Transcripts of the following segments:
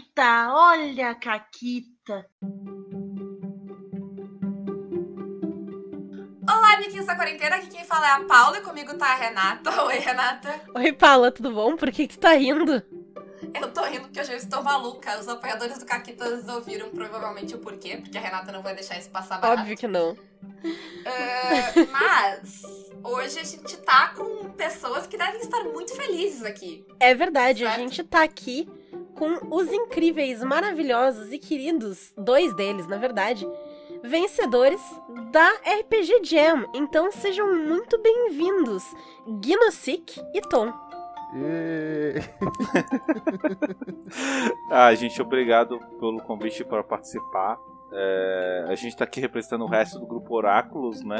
Caquita, olha a Caquita. Olá, amiguinhos da quarentena, aqui quem fala é a Paula e comigo tá a Renata. Oi, Renata. Oi, Paula, tudo bom? Por que, que tu tá rindo? Eu tô rindo porque hoje eu estou maluca. Os apoiadores do Caquitas ouviram provavelmente o porquê, porque a Renata não vai deixar isso passar barato. Óbvio que não. Uh, mas hoje a gente tá com pessoas que devem estar muito felizes aqui. É verdade, Certo. a gente tá aqui com os incríveis, maravilhosos e queridos, dois deles, na verdade, vencedores da RPG Jam. Então sejam muito bem-vindos, Guinosik e Tom. Ah, gente, obrigado pelo convite para participar. É, a gente está aqui representando o resto do grupo Oráculos, né?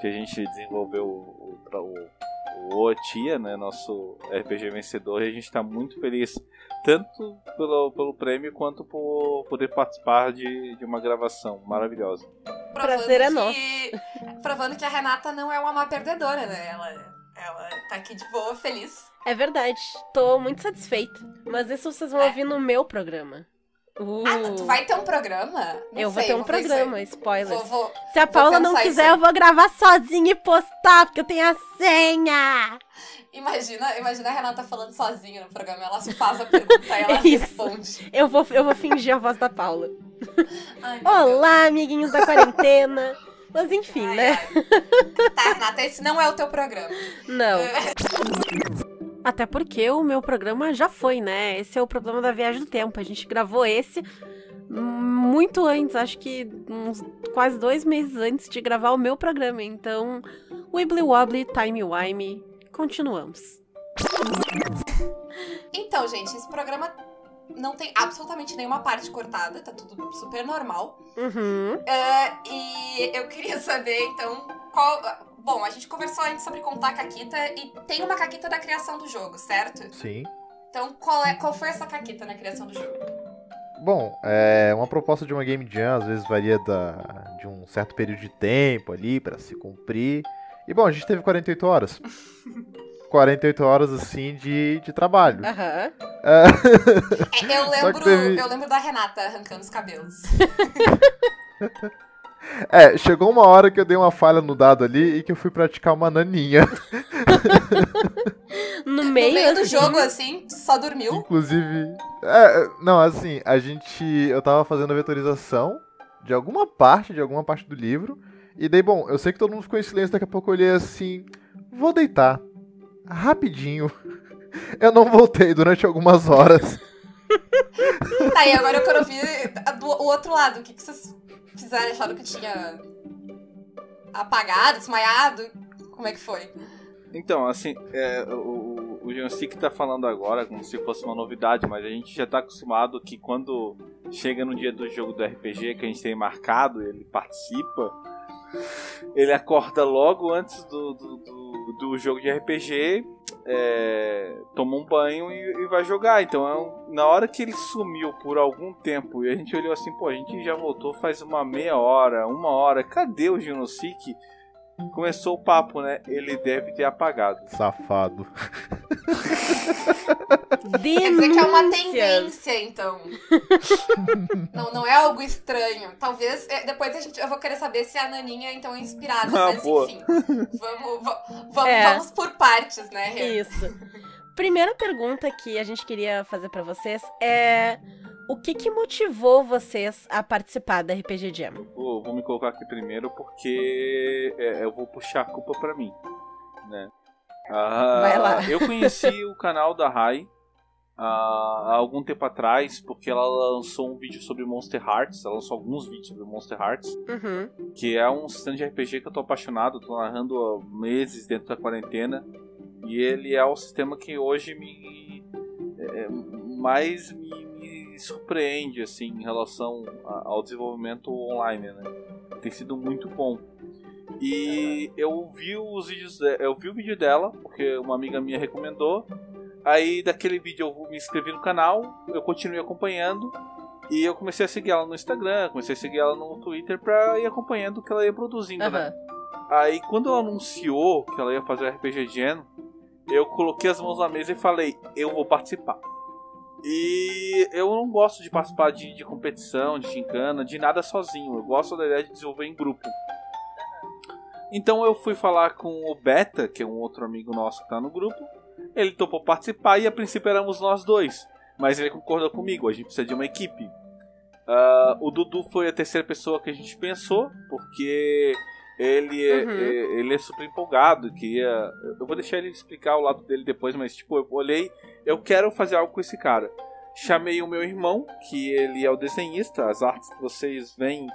Que a gente desenvolveu o, o, o, Otia, né? Nosso RPG vencedor. E a gente está muito feliz, tanto pelo, pelo prêmio quanto por poder participar de, de uma gravação maravilhosa. Prazer é que, Provando que a Renata não é uma má perdedora, né? Ela, ela tá aqui de boa, feliz. É verdade, tô muito satisfeita. Mas isso vocês vão É. ouvir no meu programa. Uh, Ah, tu vai ter um programa? Não eu vou sei, ter um isso programa. Vou, vou... Se a Paula não quiser, eu vou gravar sozinha e postar, porque eu tenho a senha. Imagina, imagina a Renata falando sozinha no programa. Ela faz a pergunta e ela Isso. responde. Eu vou, eu vou fingir a voz da Paula. Ai, meu Deus. Olá, amiguinhos da quarentena. Mas enfim, Ai, né? ai. Tá, Renata, esse não é o teu programa. Não. Até porque o meu programa já foi, né? Esse é o problema da viagem do tempo. A gente gravou esse muito antes, acho que uns quase dois meses antes de gravar o meu programa. Então, Wibbly Wobbly, Time Wime, continuamos. Então, gente, esse programa não tem absolutamente nenhuma parte cortada, tá tudo super normal. Uhum. É, e eu queria saber, então, qual. Bom, a gente conversou antes sobre contar a Caquita e tem uma Caquita da criação do jogo, certo? Sim. Então, qual, é, qual foi essa Caquita na criação do jogo? Bom, é uma proposta de uma Game Jam às vezes varia da, de um certo período de tempo ali pra se cumprir. E bom, a gente teve 48 horas. 48 horas assim de, de trabalho. Aham. É, É, eu, lembro, teve- eu lembro da Renata arrancando os cabelos. é, chegou uma hora que eu dei uma falha no dado ali e que eu fui praticar uma naninha. No No meio, meio do assim, jogo, assim, tu só dormiu. Inclusive. É, não, assim, a gente. Eu tava fazendo a vetorização de alguma parte, de alguma parte do livro. E daí, bom, eu sei que todo mundo ficou em silêncio, daqui a pouco eu olhei assim. Vou deitar. Rapidinho. Eu não voltei durante algumas horas. Tá, e agora eu quero ouvir do, o outro lado. O que, que vocês fizeram? Acharam que tinha apagado, desmaiado? Como é que foi? Então, assim, é, o, o Jansik tá falando agora como se fosse uma novidade, mas a gente já tá acostumado que quando chega no dia do jogo do RPG que a gente tem marcado, ele participa, ele acorda logo antes do, do, do, do jogo de RPG, é, toma um banho e, e vai jogar. Então, é um- na hora que ele sumiu por algum tempo e a gente olhou assim, pô, a gente já voltou faz uma meia hora, uma hora, cadê o Genosik? Começou o papo, né? Ele deve ter apagado. Safado. Quer dizer que é uma tendência, então. não, não é algo estranho. Talvez. é, Depois a gente, eu vou querer saber se a Naninha, então, é inspirada. Ah, mas boa. enfim. Vamos, va- vamos, É. vamos por partes, né? Isso. Primeira pergunta que a gente queria fazer pra vocês é o que que motivou vocês a participar da RPG Jam? Vou, vou me colocar aqui primeiro porque é, eu vou puxar a culpa pra mim, né? Ah, Vai lá. Eu conheci o canal da Rai ah, há algum tempo atrás porque ela lançou um vídeo sobre Monster Hearts. Ela lançou alguns vídeos sobre Monster Hearts, Uhum. que é um sistema de RPG que eu tô apaixonado. Tô narrando há meses dentro da quarentena e ele é o sistema que hoje me é, mais me, me surpreende assim em relação a- ao desenvolvimento online, né? Tem sido muito bom. E eu vi os vídeos, de- eu vi o vídeo dela porque uma amiga minha recomendou. Aí daquele vídeo eu me inscrevi no canal, eu continuei acompanhando e eu comecei a seguir ela no Instagram, comecei a seguir ela no Twitter pra ir acompanhando o que ela ia produzindo, né? Aham. Aí quando ela anunciou que ela ia fazer o RPG Gen, eu coloquei as mãos na mesa e falei, eu vou participar. E eu não gosto de participar de, de competição, de gincana, de nada sozinho. Eu gosto da ideia de desenvolver em grupo. Então eu fui falar com o Beta, que é um outro amigo nosso que tá no grupo. Ele topou participar e a princípio éramos nós dois. Mas ele concordou comigo, a gente precisa de uma equipe. Uh, o Dudu foi a terceira pessoa que a gente pensou, porque ele é, Uhum. é- ele é super empolgado, queria. Eu vou deixar ele explicar o lado dele depois, mas tipo, eu olhei, eu quero fazer algo com esse cara. Chamei o meu irmão, que ele é o desenhista, as artes que vocês veem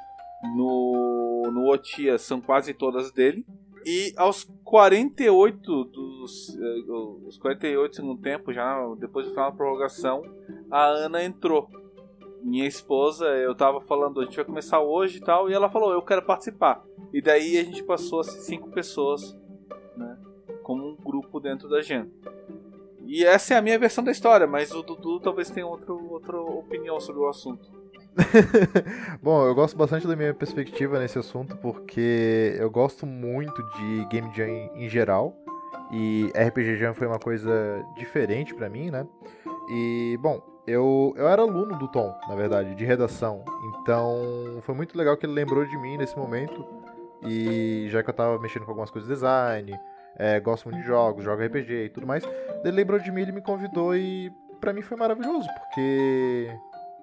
no, no Otia são quase todas dele. E aos 48 dos. eh, Os 48 do segundo tempo, já depois do final da prorrogação, a Ana entrou. Minha esposa, eu tava falando, a gente vai começar hoje e tal, e ela falou, eu quero participar. E daí a gente passou a ser cinco pessoas, né? Como um grupo dentro da gente. E essa é a minha versão da história, mas o Dudu talvez tenha outro, outra opinião sobre o assunto. Bom, eu gosto bastante da minha perspectiva nesse assunto porque eu gosto muito de Game Jam em, geral e RPG Jam foi uma coisa diferente pra mim, né? E, bom, eu, eu era aluno do Tom, na verdade, de redação, então foi muito legal que ele lembrou de mim nesse momento e já que eu tava mexendo com algumas coisas de design, é, gosto muito de jogos, jogo RPG e tudo mais, ele lembrou de mim, ele me convidou e pra mim foi maravilhoso porque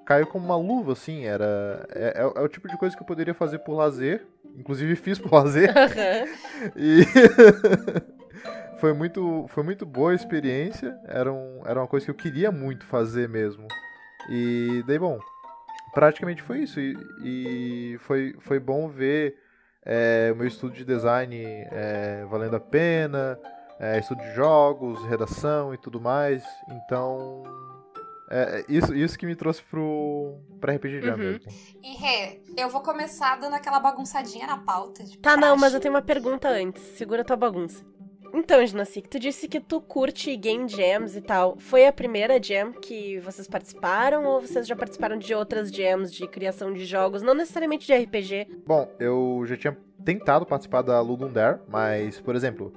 caiu como uma luva, assim, era. É, é- é o tipo de coisa que eu poderia fazer por lazer. Inclusive fiz por lazer. e foi muito. Foi muito boa a experiência. Era, um, era uma coisa que eu queria muito fazer mesmo. E daí, bom, praticamente foi isso. E, e foi, foi bom ver é, o meu estudo de design é, valendo a pena. É, estudo de jogos, redação e tudo mais. Então. É, é isso, isso que me trouxe pro pra RPG Jam Uhum. mesmo. E Rê, eu vou começar dando aquela bagunçadinha na pauta. De Tá, não, praxe. mas eu tenho uma pergunta antes. Segura tua bagunça. Então, Ginasik, tu disse que tu curte game jams e tal. Foi a primeira jam que vocês participaram ou vocês já participaram de outras jams de criação de jogos, não necessariamente de RPG? Bom, eu já tinha tentado participar da Ludum Dare, mas, por exemplo,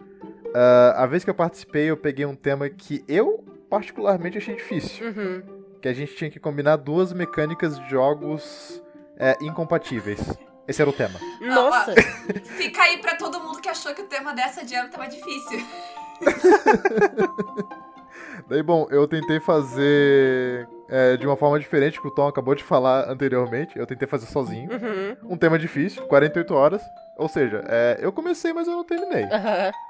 ah, a vez que eu participei, eu peguei um tema que eu particularmente achei difícil. Uhum. Que a gente tinha que combinar duas mecânicas de jogos é, incompatíveis. Esse era o tema. Nossa! Fica aí pra todo mundo que achou que o tema dessa jam tava difícil. Daí, bom, eu tentei fazer é, de uma forma diferente que o Tom acabou de falar anteriormente. Eu tentei fazer sozinho. Uhum. Um tema difícil, 48 horas. Ou seja, é, eu comecei, mas eu não terminei. Aham.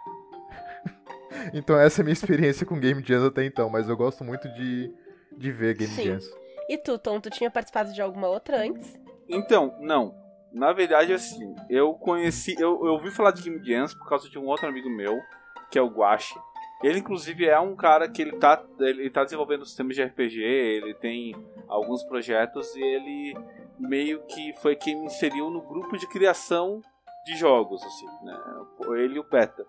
Então essa é a minha experiência com Game Jams até então, mas eu gosto muito de, de ver Game Sim. Jams. E tu, Tom, tu tinha participado de alguma outra antes? Então, não. Na verdade, assim, eu conheci. Eu, eu ouvi falar de Game Jams por causa de um outro amigo meu, que é o Guache. Ele, inclusive, é um cara que ele tá, ele tá desenvolvendo sistemas de RPG, ele tem alguns projetos e ele meio que foi quem me inseriu no grupo de criação de jogos, assim, né? Ele e o Beta.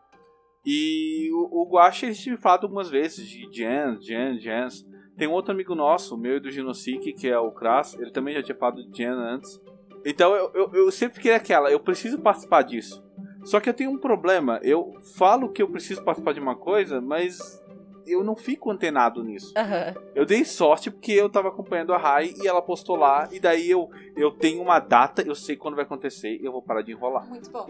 E o, o Guache, gente tinha falado algumas vezes de Jams, Jams, Jams. Tem um outro amigo nosso, meu e do Genocic, que é o Kras, ele também já tinha falado de Jam antes. Então eu, eu, eu sempre fiquei aquela, eu preciso participar disso. Só que eu tenho um problema, eu falo que eu preciso participar de uma coisa, mas eu não fico antenado nisso. Aham. Eu dei sorte porque eu tava acompanhando a Rai e ela postou lá, e daí eu, eu tenho uma data, eu sei quando vai acontecer e eu vou parar de enrolar. Muito bom.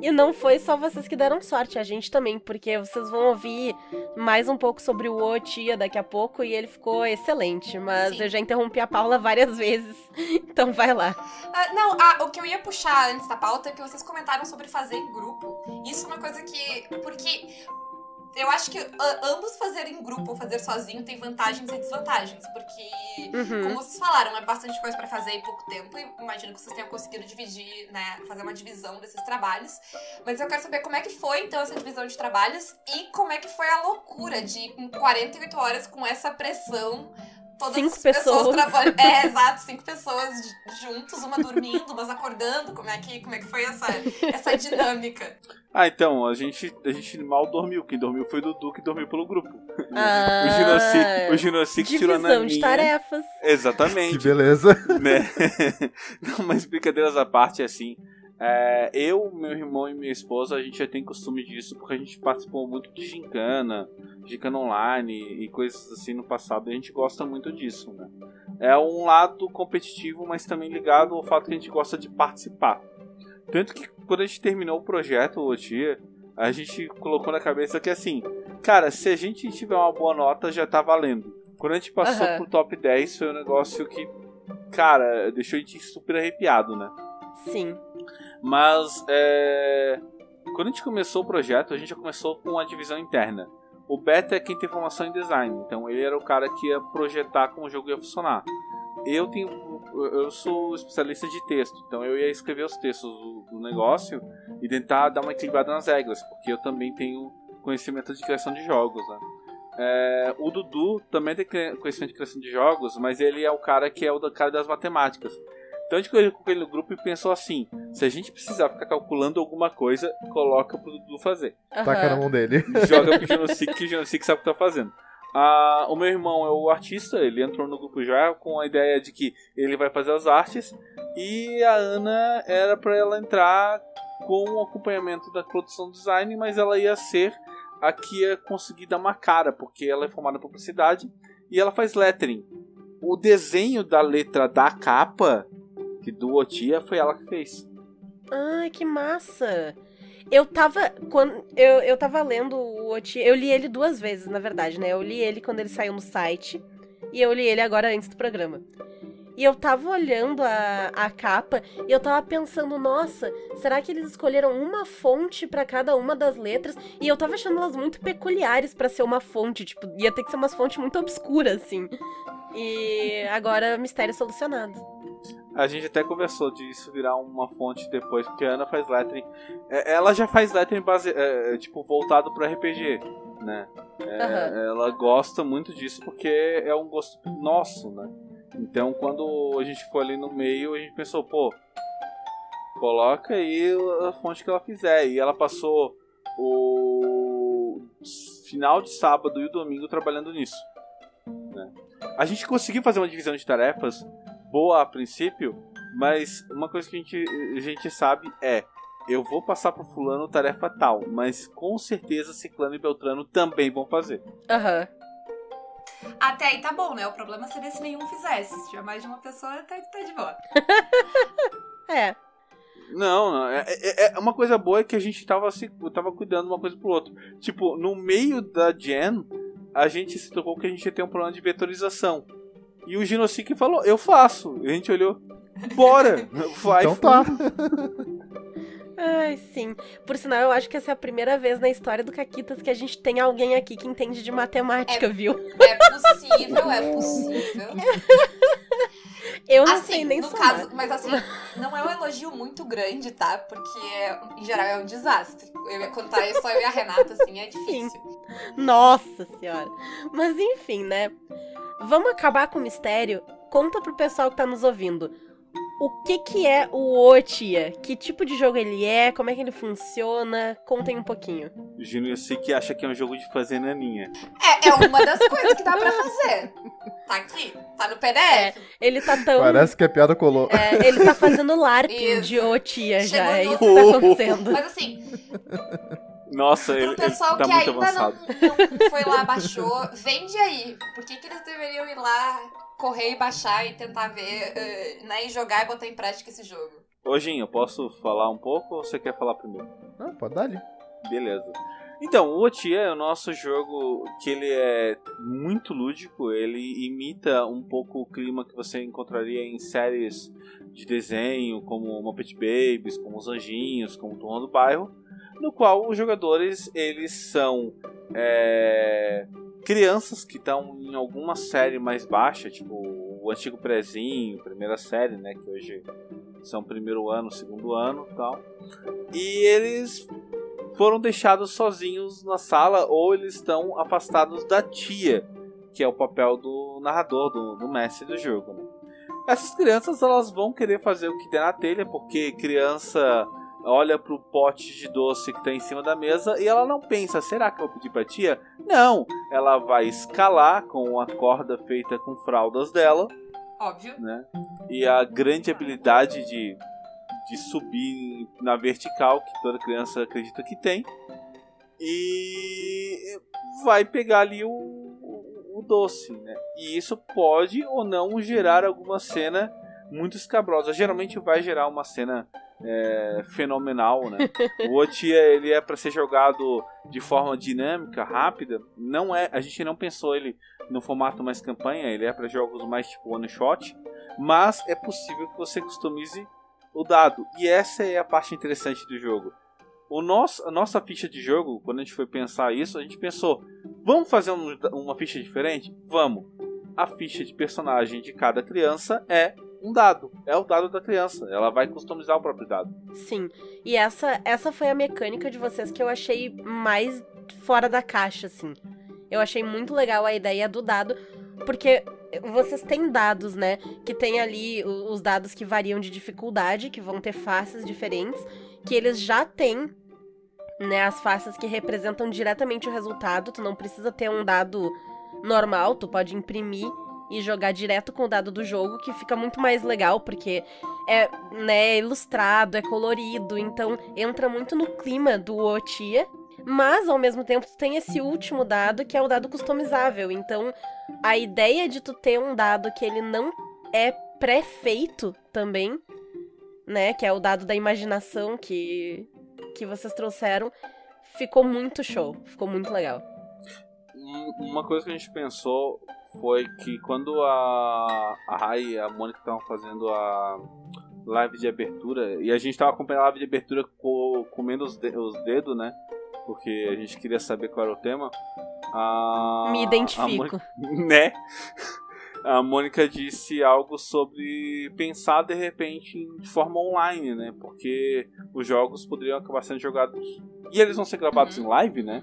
E não foi só vocês que deram sorte, a gente também, porque vocês vão ouvir mais um pouco sobre o Otia daqui a pouco e ele ficou excelente. Mas Sim. eu já interrompi a Paula várias vezes, então vai lá. Ah, não, ah, o que eu ia puxar antes da pauta é que vocês comentaram sobre fazer em grupo. Isso é uma coisa que. Porque eu acho que ah, ambos fazer em grupo ou fazer sozinho tem vantagens e desvantagens. Porque, Uhum. como vocês falaram, é bastante coisa pra fazer em pouco tempo. E imagino que vocês tenham conseguido dividir, né? Fazer uma divisão desses trabalhos. Mas eu quero saber como é que foi, então, essa divisão de trabalhos e como é que foi a loucura de em 48 horas com essa pressão. Todas Cinco as pessoas, trabalhando. É, exato, cinco pessoas juntos, uma dormindo, umas acordando. Como é que, como é que foi essa, essa dinâmica? Ah, então, a gente, a gente mal dormiu. Quem dormiu foi o Dudu, que dormiu pelo grupo. Ah, o Genocic tirou na Divisão minha. de tarefas. Que Exatamente. beleza. né? Não, mas brincadeiras à parte, assim. É, eu, meu irmão e minha esposa, a gente já tem costume disso porque a gente participou muito de gincana, gincana online e coisas assim no passado. E a gente gosta muito disso, né? É um lado competitivo, mas também ligado ao fato que a gente gosta de participar. Tanto que quando a gente terminou o projeto, o dia, a gente colocou na cabeça que assim, cara, se a gente tiver uma boa nota, já tá valendo. Quando a gente passou Aham. pro top 10, foi um negócio que, cara, deixou a gente super arrepiado, né? Sim. Mas é, quando a gente começou o projeto, a gente já começou com uma divisão interna. O Beta é quem tem formação em design, então ele era o cara que ia projetar como o jogo ia funcionar. Eu tenho, eu sou especialista de texto, então eu ia escrever os textos do, do negócio e tentar dar uma equilibrada nas regras, porque eu também tenho conhecimento de criação de jogos, né? É, o Dudu também tem conhecimento de criação de jogos, mas ele é o cara que é o cara das matemáticas. Então a gente colocou ele no grupo e pensou assim: se a gente precisar ficar calculando alguma coisa, coloca pro Dudu fazer. Taca na mão dele. Joga pro Genocic que o Genocic sabe o que tá fazendo. Ah, o meu irmão é o artista, ele entrou no grupo já com a ideia de que ele vai fazer as artes e a Ana era pra ela entrar com o acompanhamento da produção design, mas ela ia ser a que ia conseguir dar uma cara, porque ela é formada em publicidade e ela faz lettering. O desenho da letra da capa que do Otia foi ela que fez. Ai, que massa! Eu tava. Quando, eu, eu tava lendo o Oti. Eu li ele duas vezes, na verdade, né? Eu li ele quando ele saiu no site. E eu li ele agora antes do programa. E eu tava olhando a, a capa e eu tava pensando, nossa, será que eles escolheram uma fonte pra cada uma das letras? E eu tava achando elas muito peculiares pra ser uma fonte, tipo, ia ter que ser umas fontes muito obscuras, assim. E agora, mistério solucionado. A gente até conversou disso virar uma fonte depois, porque a Ana faz lettering. é, Ela já faz lettering base, é, é, tipo, voltado pro RPG, né? É, Aham. Ela gosta muito disso porque é um gosto nosso, né? Então quando a gente foi ali no meio, a gente pensou, pô, coloca aí a fonte que ela fizer. E ela passou o final de sábado e o domingo trabalhando nisso. né? A gente conseguiu fazer uma divisão de tarefas boa a princípio, mas uma coisa que a gente, a gente sabe é eu vou passar pro fulano tarefa tal, mas com certeza Ciclano e Beltrano também vão fazer. Aham. Até aí tá bom, né? O problema seria se nenhum fizesse. Se tiver mais de uma pessoa, tá, tá de boa. É. Não, não, é, é- é uma coisa boa é que a gente tava, se, tava cuidando uma coisa pro outro. Tipo, no meio da Gen, a gente se tocou que a gente ia ter um problema de vetorização. E o Genocic falou, eu faço. E a gente olhou, bora, vai. Então tá. Ai, sim. Por sinal, eu acho que essa é a primeira vez na história do Caquitas que a gente tem alguém aqui que entende de matemática, viu? É possível, é possível. Eu não assim, sei nem no somar. caso, mas assim, não é um elogio muito grande, tá? Porque em geral é um desastre. Eu ia contar só eu e a Renata, assim, é difícil. Nossa senhora. Mas enfim, né? Vamos acabar com o mistério. Conta pro pessoal que tá nos ouvindo. O que que é o Otia? Que tipo de jogo ele é? Como é que ele funciona? Contem um pouquinho. O Genocic acha que é um jogo de fazer naninha. É, é uma das coisas que dá pra fazer. Tá aqui, tá no PDF. Ele tá tão... Parece que a piada colou. É, ele tá fazendo LARPing Isso. de Otia já. Chegou É isso que tá acontecendo. Mas assim, Nossa, ele, pro ele pessoal tá que muito ainda não, avançado. não foi lá, baixou, vende aí. Por que, que eles deveriam ir lá, correr e baixar e tentar ver, eh, né? E jogar e botar em prática esse jogo? Ô, Gin, eu posso falar um pouco ou você quer falar primeiro? Ah, pode dar ali. Beleza. Então, o Otia é o nosso jogo que ele é muito lúdico, ele imita um pouco o clima que você encontraria em séries de desenho, como Muppet Babies, como Os Anjinhos, como Turma do Bairro, no qual os jogadores, eles são é, crianças que estão em alguma série mais baixa, tipo o antigo prezinho, primeira série, né, que hoje são primeiro ano, segundo ano tal. E eles foram deixados sozinhos na sala ou eles estão afastados da tia, que é o papel do narrador, do, do mestre do jogo. né? Essas crianças elas vão querer fazer o que der na telha, porque criança olha pro pote de doce que tá em cima da mesa e ela não pensa, será que eu vou pedir pra tia? Não, ela vai escalar com a corda feita com fraldas dela Óbvio. né? E a grande habilidade de de subir na vertical, que toda criança acredita que tem, e vai pegar ali o, o, o doce, né? E isso pode ou não gerar alguma cena muito escabrosa. Geralmente vai gerar uma cena é, fenomenal, né? O Otia ele é para ser jogado de forma dinâmica, rápida. Não é, a gente não pensou ele no formato mais campanha. Ele é para jogos mais tipo one shot, mas é possível que você customize o dado. E essa é a parte interessante do jogo. O nosso, a nossa ficha de jogo, quando a gente foi pensar isso, a gente pensou: vamos fazer um, uma ficha diferente? Vamos. A ficha de personagem de cada criança é um dado. É o dado da criança. Ela vai customizar o próprio dado. Sim. E essa, essa foi a mecânica de vocês que eu achei mais fora da caixa, assim. Eu achei muito legal a ideia do dado, porque vocês têm dados, né? Que tem ali os dados que variam de dificuldade, que vão ter faces diferentes, que eles já têm, né? As faces que representam diretamente o resultado. Tu não precisa ter um dado normal, tu pode imprimir e jogar direto com o dado do jogo, que fica muito mais legal, porque é, né, ilustrado, é colorido, então entra muito no clima do Otia. Mas, ao mesmo tempo, tu tem esse último dado, que é o dado customizável. Então, a ideia de tu ter um dado que ele não é pré-feito também, né? Que é o dado da imaginação que, que vocês trouxeram, ficou muito show. Ficou muito legal. Uma coisa que a gente pensou foi que quando a, a Rai e a Mônica estavam fazendo a live de abertura, e a gente estava acompanhando a live de abertura co, comendo os, de, os dedos, né? Porque a gente queria saber qual era o tema. A, Me identifico. Mônica, né? A Mônica disse algo sobre pensar de repente de forma online, né? Porque os jogos poderiam acabar sendo jogados. E eles vão ser gravados uhum. em live, né?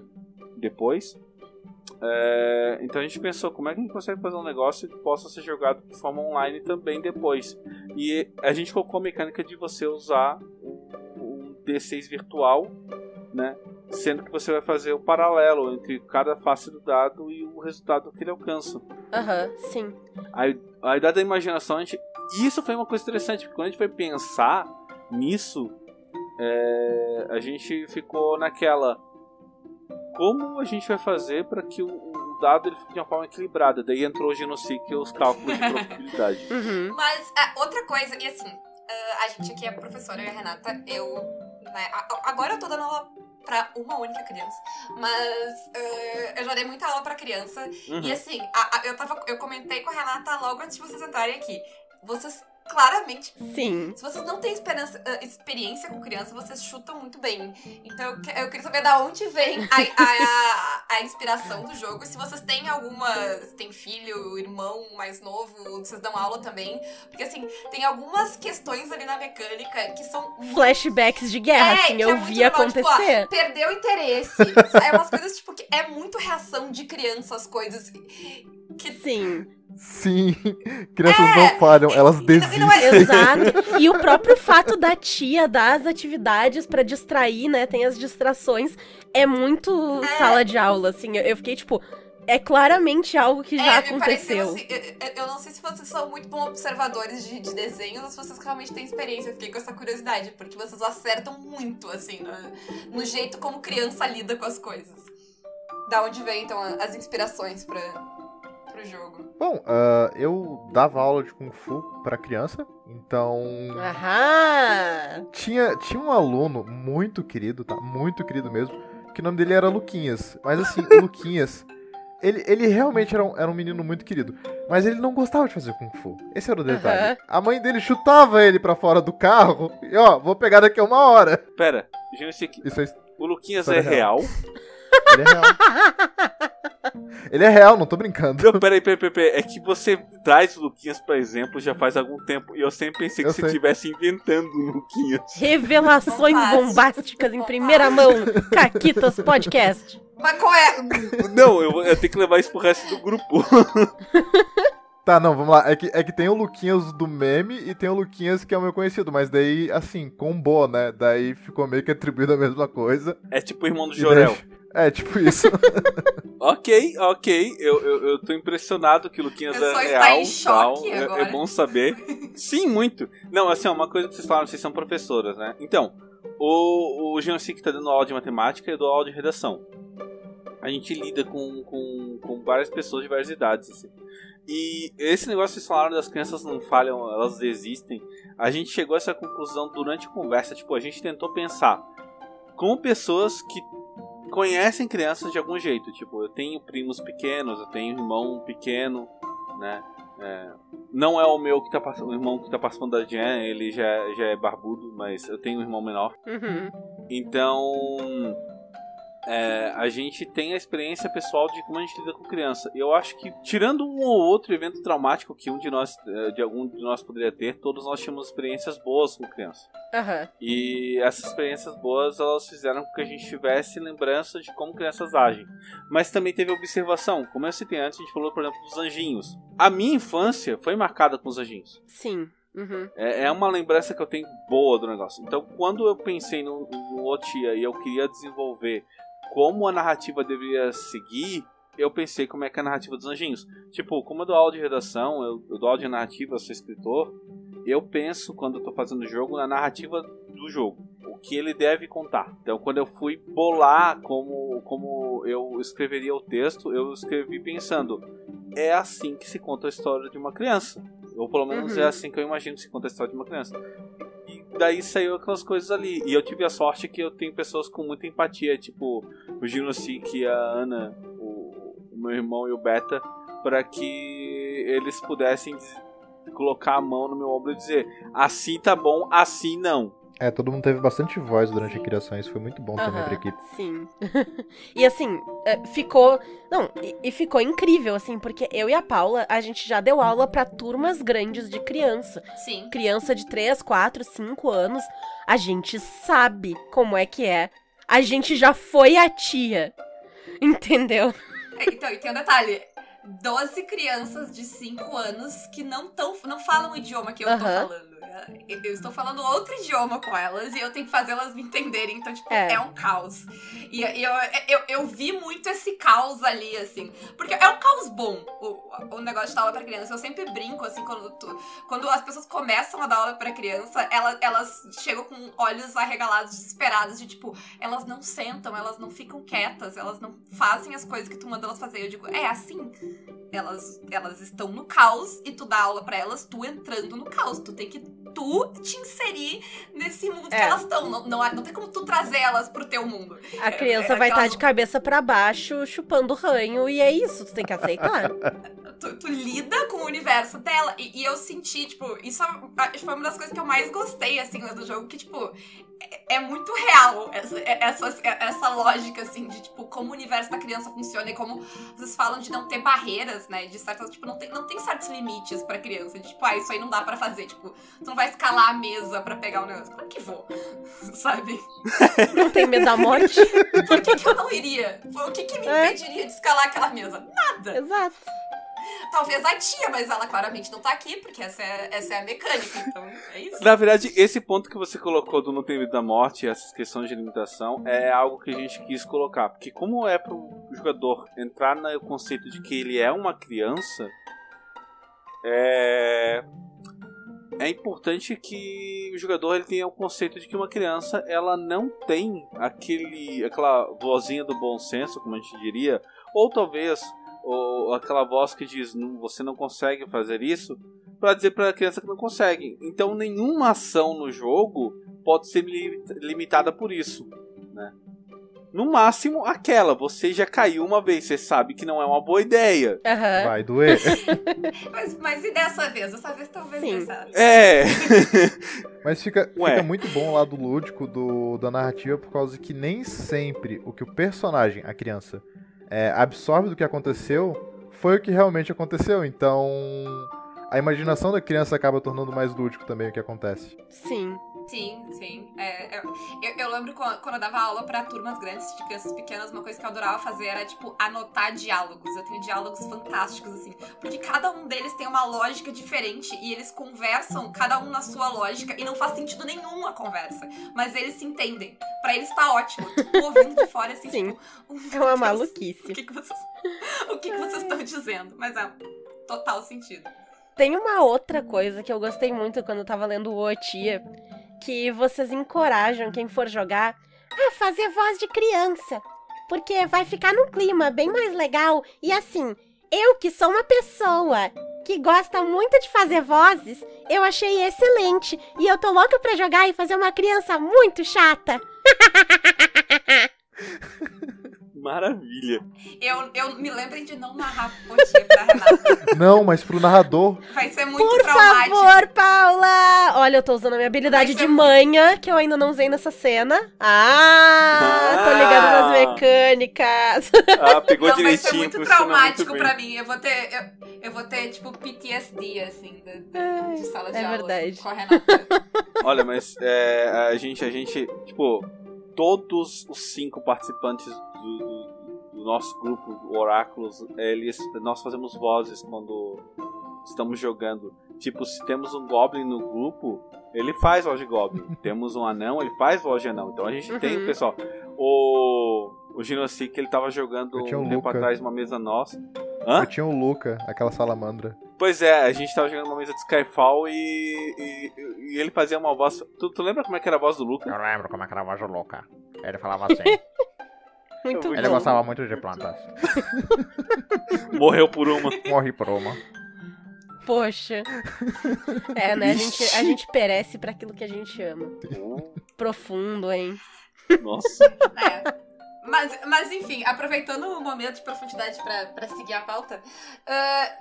Depois. É, então a gente pensou como é que a gente consegue fazer um negócio que possa ser jogado de forma online também depois. E a gente colocou a mecânica de você usar um D6 virtual, né? Sendo que você vai fazer o paralelo entre cada face do dado e o resultado que ele alcança. Aham, uhum, sim. A, a ideia da imaginação, a gente, isso foi uma coisa interessante, porque quando a gente foi pensar nisso, é, a gente ficou naquela como a gente vai fazer para que o, o, dado ele fique de uma forma equilibrada. Daí entrou o Genocic e os cálculos de probabilidade. Uhum. Mas uh, outra coisa, e assim, uh, a gente aqui é professora, eu e a Renata, eu. Né, agora eu tô dando aula pra uma única criança. Mas uh, eu já dei muita aula pra criança. Uhum. E assim, a, a, eu, tava, eu comentei com a Renata logo antes de vocês entrarem aqui. Vocês claramente. Sim. Se vocês não têm uh, experiência com criança, vocês chutam muito bem. Então eu, queria saber da onde vem a, a, a, inspiração do jogo. Se vocês têm alguma. Se tem filho, irmão mais novo, vocês dão aula também. Porque assim, tem algumas questões ali na mecânica que são. Flashbacks de guerra, é, assim, eu é vi normal, acontecer. Tipo, ó, perdeu interesse. é umas coisas, tipo, que é muito reação de criança as coisas. Que... Sim. Sim, crianças é, não falham, elas desistem. Não, não é... Exato. E o próprio fato da tia dar as atividades para distrair, né? Tem as distrações. É muito é. sala de aula, assim. Eu fiquei tipo. É claramente algo que já aconteceu. Assim, eu, eu, não sei se vocês são muito bons observadores de, de desenhos ou se vocês realmente têm experiência. Eu fiquei com essa curiosidade, porque vocês acertam muito, assim, no, no jeito como criança lida com as coisas. Da onde vem, então, as inspirações para pro jogo? Bom, uh, eu dava aula de Kung Fu pra criança, então. Aham! Tinha, tinha um aluno muito querido, tá? Muito querido mesmo, que o nome dele era Luquinhas. Mas assim, o Luquinhas. Ele, ele realmente era um, era um menino muito querido. Mas ele não gostava de fazer Kung Fu. Esse era o detalhe. Uhum. A mãe dele chutava ele para fora do carro. E ó, vou pegar daqui a uma hora. Pera, Isso é... O Luquinhas é, é real? Ele é real. Ele é real, não tô brincando. Não, peraí, peraí, peraí. É que você traz o Luquinhas pra exemplo já faz algum tempo. E eu sempre pensei que eu você estivesse inventando o Luquinhas. Revelações bombásticas em primeira mão. Caquitas Podcast. Mas qual é? Não, eu, eu tenho que levar isso pro resto do grupo. Tá, não, vamos lá. É que, é que tem o Luquinhas do meme e tem o Luquinhas que é o meu conhecido, mas daí, assim, combou, né? Daí ficou meio que atribuído a mesma coisa. É tipo o irmão do Jorel. É, tipo isso. Ok, ok. Eu, eu, eu tô impressionado que o Luquinhas Eu é real. em choque tal. É- agora. É, bom saber. Sim, muito. Não, assim, uma coisa que vocês falaram, vocês são professoras, né? Então, o, o Geoncic tá dando aula de matemática e eu dou aula de redação. A gente lida com, com, com várias pessoas de várias idades, assim. E esse negócio que vocês falaram das crianças não falham, elas desistem. A gente chegou a essa conclusão durante a conversa. Tipo, a gente tentou pensar como pessoas que conhecem crianças de algum jeito. Tipo, eu tenho primos pequenos, eu tenho irmão pequeno, né? É, não é o meu que tá passando, o irmão que tá participando da Jen, ele já, já é barbudo, mas eu tenho um irmão menor. Uhum. Então, é, a gente tem a experiência pessoal de como a gente lida com criança. E eu acho que, tirando um ou outro evento traumático que um de nós, eh, de algum de nós poderia ter, todos nós tínhamos experiências boas com criança. Aham. E essas experiências boas, elas fizeram com que a gente tivesse lembrança de como crianças agem. Mas também teve observação. Como eu citei antes, a gente falou, por exemplo, dos anjinhos. A minha infância foi marcada com os anjinhos. Sim. Uhum. É, é uma lembrança que eu tenho boa do negócio. Então, quando eu pensei no, no Otia e eu queria desenvolver como a narrativa deveria seguir, eu pensei como é que é a narrativa dos anjinhos. Tipo, como eu dou aula de redação, eu, eu dou aula de narrativa, eu sou escritor, eu penso, quando eu tô fazendo o jogo, na narrativa do jogo. O que ele deve contar. Então, quando eu fui bolar como, como eu escreveria o texto, eu escrevi pensando: é assim que se conta a história de uma criança. Ou pelo menos Uhum. é assim que eu imagino que se conta a história de uma criança. Daí saiu aquelas coisas ali. E eu tive a sorte que eu tenho pessoas com muita empatia, tipo o Gino e a Ana, o, o meu irmão e o Beta, para que eles pudessem colocar a mão no meu ombro e dizer: assim tá bom, assim não. É, todo mundo teve bastante voz durante a criação, isso foi muito bom também Aham, pra equipe. Sim. e assim, é, ficou. Não, e, ficou incrível, assim, porque eu e a Paula, a gente já deu aula pra turmas grandes de criança. Sim. Criança de 3, 4, 5 anos. A gente sabe como é que é. A gente já foi a tia. Entendeu? É, Então, e tem um detalhe. 12 crianças de 5 anos que não, tão, não falam o idioma que eu tô Aham. falando. Eu estou falando outro idioma com elas e eu tenho que fazê-las me entenderem. Então, tipo, É. é, um caos. E e eu, eu, eu vi muito esse caos ali, assim. Porque é um caos bom o, o negócio de dar aula pra criança. Eu sempre brinco, assim, quando, tu- quando as pessoas começam a dar aula pra criança, elas, elas chegam com olhos arregalados, desesperados, de tipo, elas não sentam, elas não ficam quietas, elas não fazem as coisas que tu manda elas fazer. Eu digo, é assim. Elas, elas estão no caos e tu dá aula pra elas, tu entrando no caos. Tu tem que tu te inserir nesse mundo que É. elas estão. Não, não, há- não tem como tu trazer elas pro teu mundo. A criança é vai estar aquelas- de cabeça pra baixo, chupando ranho, e é isso, tu tem que aceitar. tu, tu lida com o universo dela. E, e eu senti, tipo, isso que foi uma das coisas que eu mais gostei, assim, do jogo, que, tipo, é, é muito real essa, essa, essa lógica, assim, de, tipo, como o universo da criança funciona e como vocês falam de não ter barreiras, né? De certas, tipo, não tem, não tem certos limites pra criança. De, tipo, ah, isso aí não dá pra fazer. Tipo, tu não vai escalar a mesa pra pegar o negócio. Claro que vou, sabe? Não tem medo da morte. Por que, que eu não iria? O que, que me É. impediria de escalar aquela mesa? Nada. Exato. Talvez a tia, mas ela claramente não tá aqui, porque essa é, essa é a mecânica, então é isso. Na verdade, esse ponto que você colocou do não ter medo da morte, essas questões de limitação, é algo que a gente quis colocar. Porque como é pro jogador entrar no conceito de que ele é uma criança, é... É importante que o jogador ele tenha o conceito de que uma criança ela não tem aquele aquela vozinha do bom senso, como a gente diria, ou talvez ou aquela voz que diz "Não, você não consegue fazer isso, para dizer para a criança que não consegue. Então nenhuma ação no jogo pode ser li- limitada por isso, né? No máximo aquela, você já caiu uma vez, você sabe que não é uma boa ideia. Aham. Vai doer. Mas, mas e dessa vez? Dessa vez talvez Sim. sabe. É. Mas fica, fica muito bom o lado lúdico do, da narrativa por causa que nem sempre o que o personagem, a criança, é, absorve do que aconteceu foi o que realmente aconteceu. Então, a imaginação da criança acaba tornando mais lúdico também o que acontece. Sim. Sim, sim. É, eu, eu, eu lembro quando, eu dava aula pra turmas grandes de crianças pequenas, uma coisa que eu adorava fazer era, tipo, anotar diálogos. Eu tenho diálogos fantásticos, assim. Porque cada um deles tem uma lógica diferente e eles conversam, cada um na sua lógica, e não faz sentido nenhum a conversa. Mas eles se entendem. Pra eles tá ótimo. Tipo, ouvindo de fora, assim, Sim. tipo. "Oh, É uma Deus, maluquice. O que, que vocês. O que, que vocês estão dizendo? Mas é total sentido. Tem uma outra coisa que eu gostei muito quando eu tava lendo o Tia, que vocês encorajam quem for jogar a fazer voz de criança. Porque vai ficar num clima bem mais legal. E assim, eu que sou uma pessoa que gosta muito de fazer vozes, eu achei excelente. E eu tô louca pra jogar e fazer uma criança muito chata. Maravilha. Eu, eu me lembrem de não narrar pra Renata. Não, mas pro narrador, Vai ser muito Por traumático. favor, Paula! Olha, eu tô usando a minha habilidade de manha, que eu ainda não usei nessa cena. Ah! Tô ligada nas mecânicas. Ah, pegou Não, vai ser direitinho, muito traumático muito pra mim. Eu vou ter, eu, eu vou ter tipo, PTSD, assim, da- de, sala de é aula. verdade. Com a Renata. Olha, mas é, a gente, a gente, tipo, todos os cinco participantes do, do- do nosso grupo, Oráculos, eles, nós fazemos vozes quando estamos jogando. Tipo, se temos um Goblin no grupo, ele faz voz de Goblin. temos um anão, ele faz voz de anão. Então a gente tem, Uhum. pessoal, o, o Genocic, ele tava jogando Eu tinha um o tempo Luca. atrás uma mesa nossa. Hã? eu tinha o Luca, aquela salamandra. Pois é, a gente tava jogando uma mesa de Skyfall e, e, e ele fazia uma voz. Tu, tu lembra como é que era a voz do Luca? Eu lembro como é que era a voz do Luca. Ele falava assim. Muito Ele Ele bom. gostava muito de plantas. Morreu por uma. Morri por uma. Poxa. É, né? A gente, a gente perece pra aquilo que a gente ama. Profundo, hein? Nossa. É. Mas, mas enfim, aproveitando o momento de profundidade pra seguir a pauta,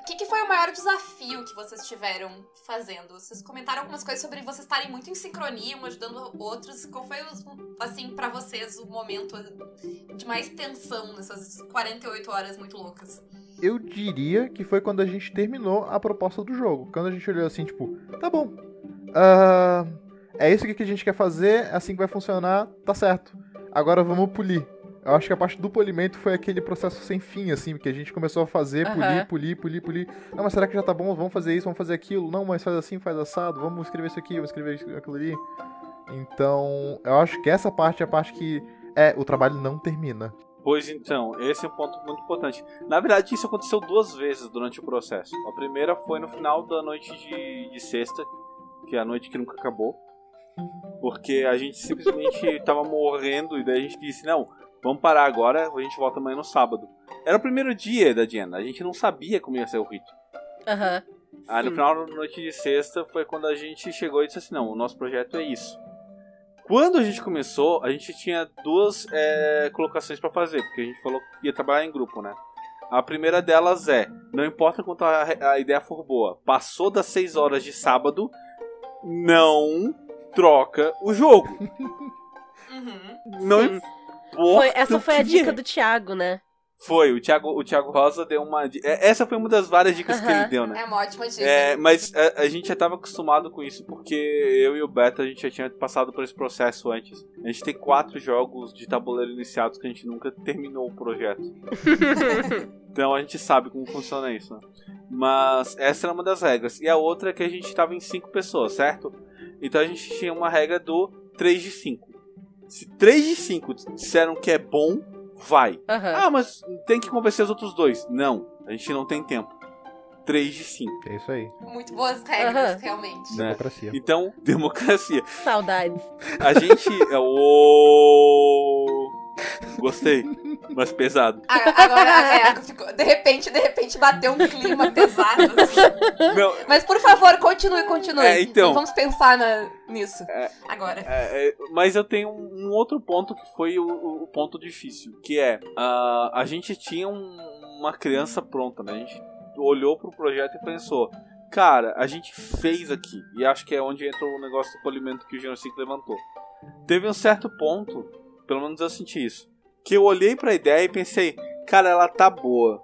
o que, que foi o maior desafio que vocês tiveram fazendo? Vocês comentaram algumas coisas sobre vocês estarem muito em sincronia, um ajudando outros. Qual foi, assim, pra vocês o momento de mais tensão nessas 48 horas muito loucas? Eu diria que foi quando a gente terminou a proposta do jogo. Quando a gente olhou assim, tipo, tá bom. ah, é isso que a gente quer fazer, é assim que vai funcionar, tá certo. Agora vamos polir. Eu acho que a parte do polimento foi aquele processo sem fim, assim, que a gente começou a fazer, Aham. polir, polir, polir, polir. Não, mas será que já tá bom? Vamos fazer isso, vamos fazer aquilo. Não, mas faz assim, faz assado. Vamos escrever isso aqui, vamos escrever aquilo ali. Então, eu acho que essa parte é a parte que. É, o trabalho não termina. Pois então, esse é um ponto muito importante. Na verdade, isso aconteceu duas vezes durante o processo. A primeira foi no final da noite de, de sexta, que é a noite que nunca acabou. Porque a gente simplesmente tava morrendo e daí a gente disse, não, vamos parar agora, a gente volta amanhã no sábado. Era o primeiro dia da Diana, a gente não sabia como ia ser o ritmo. Aham. Aí no Sim. final da noite de sexta foi quando a gente chegou e disse assim, não, o nosso projeto é isso. Quando a gente começou, a gente tinha duas é, colocações pra fazer, porque a gente falou que ia trabalhar em grupo, né? A primeira delas é, não importa quanto a, a ideia for boa, passou das 6 horas de sábado, não troca o jogo. Uhum. Não Foi- essa foi a dica é. do Thiago, né? Foi, o Thiago, o Thiago Rosa deu uma... é, Essa foi uma das várias dicas que ele deu, né? É uma ótima dica. É, mas a, a gente já estava acostumado com isso porque eu e o Beto a gente já tinha passado por esse processo antes. A gente tem quatro jogos de tabuleiro iniciados que a gente nunca terminou o projeto. então a gente sabe como funciona isso. Né? Mas essa era uma das regras. E a outra é que a gente estava em cinco pessoas, certo? Então a gente tinha uma regra do 3 de 5. Se 3 de 5 disseram que é bom, vai. Aham. Ah, mas tem que convencer os outros dois. Não, a gente não tem tempo. 3 de 5. É isso aí. Muito boas regras, Aham. realmente. Né? Democracia. Então, democracia. Saudades. A gente. é o. Gostei, mas pesado. Agora, é, de repente, de repente bateu um clima pesado. assim. Não, Mas por favor, continue, continue. É, então. Vamos pensar na- nisso. Agora. é, é, mas eu tenho um, um outro ponto que foi o, o ponto difícil, que é a gente tinha um- uma criança pronta, né? A gente olhou pro projeto e pensou, cara, a gente fez aqui. E acho que é onde entra o negócio do polimento que o Genocic levantou. Teve um certo ponto, pelo menos eu senti isso, que eu olhei pra ideia e pensei, cara, ela tá boa.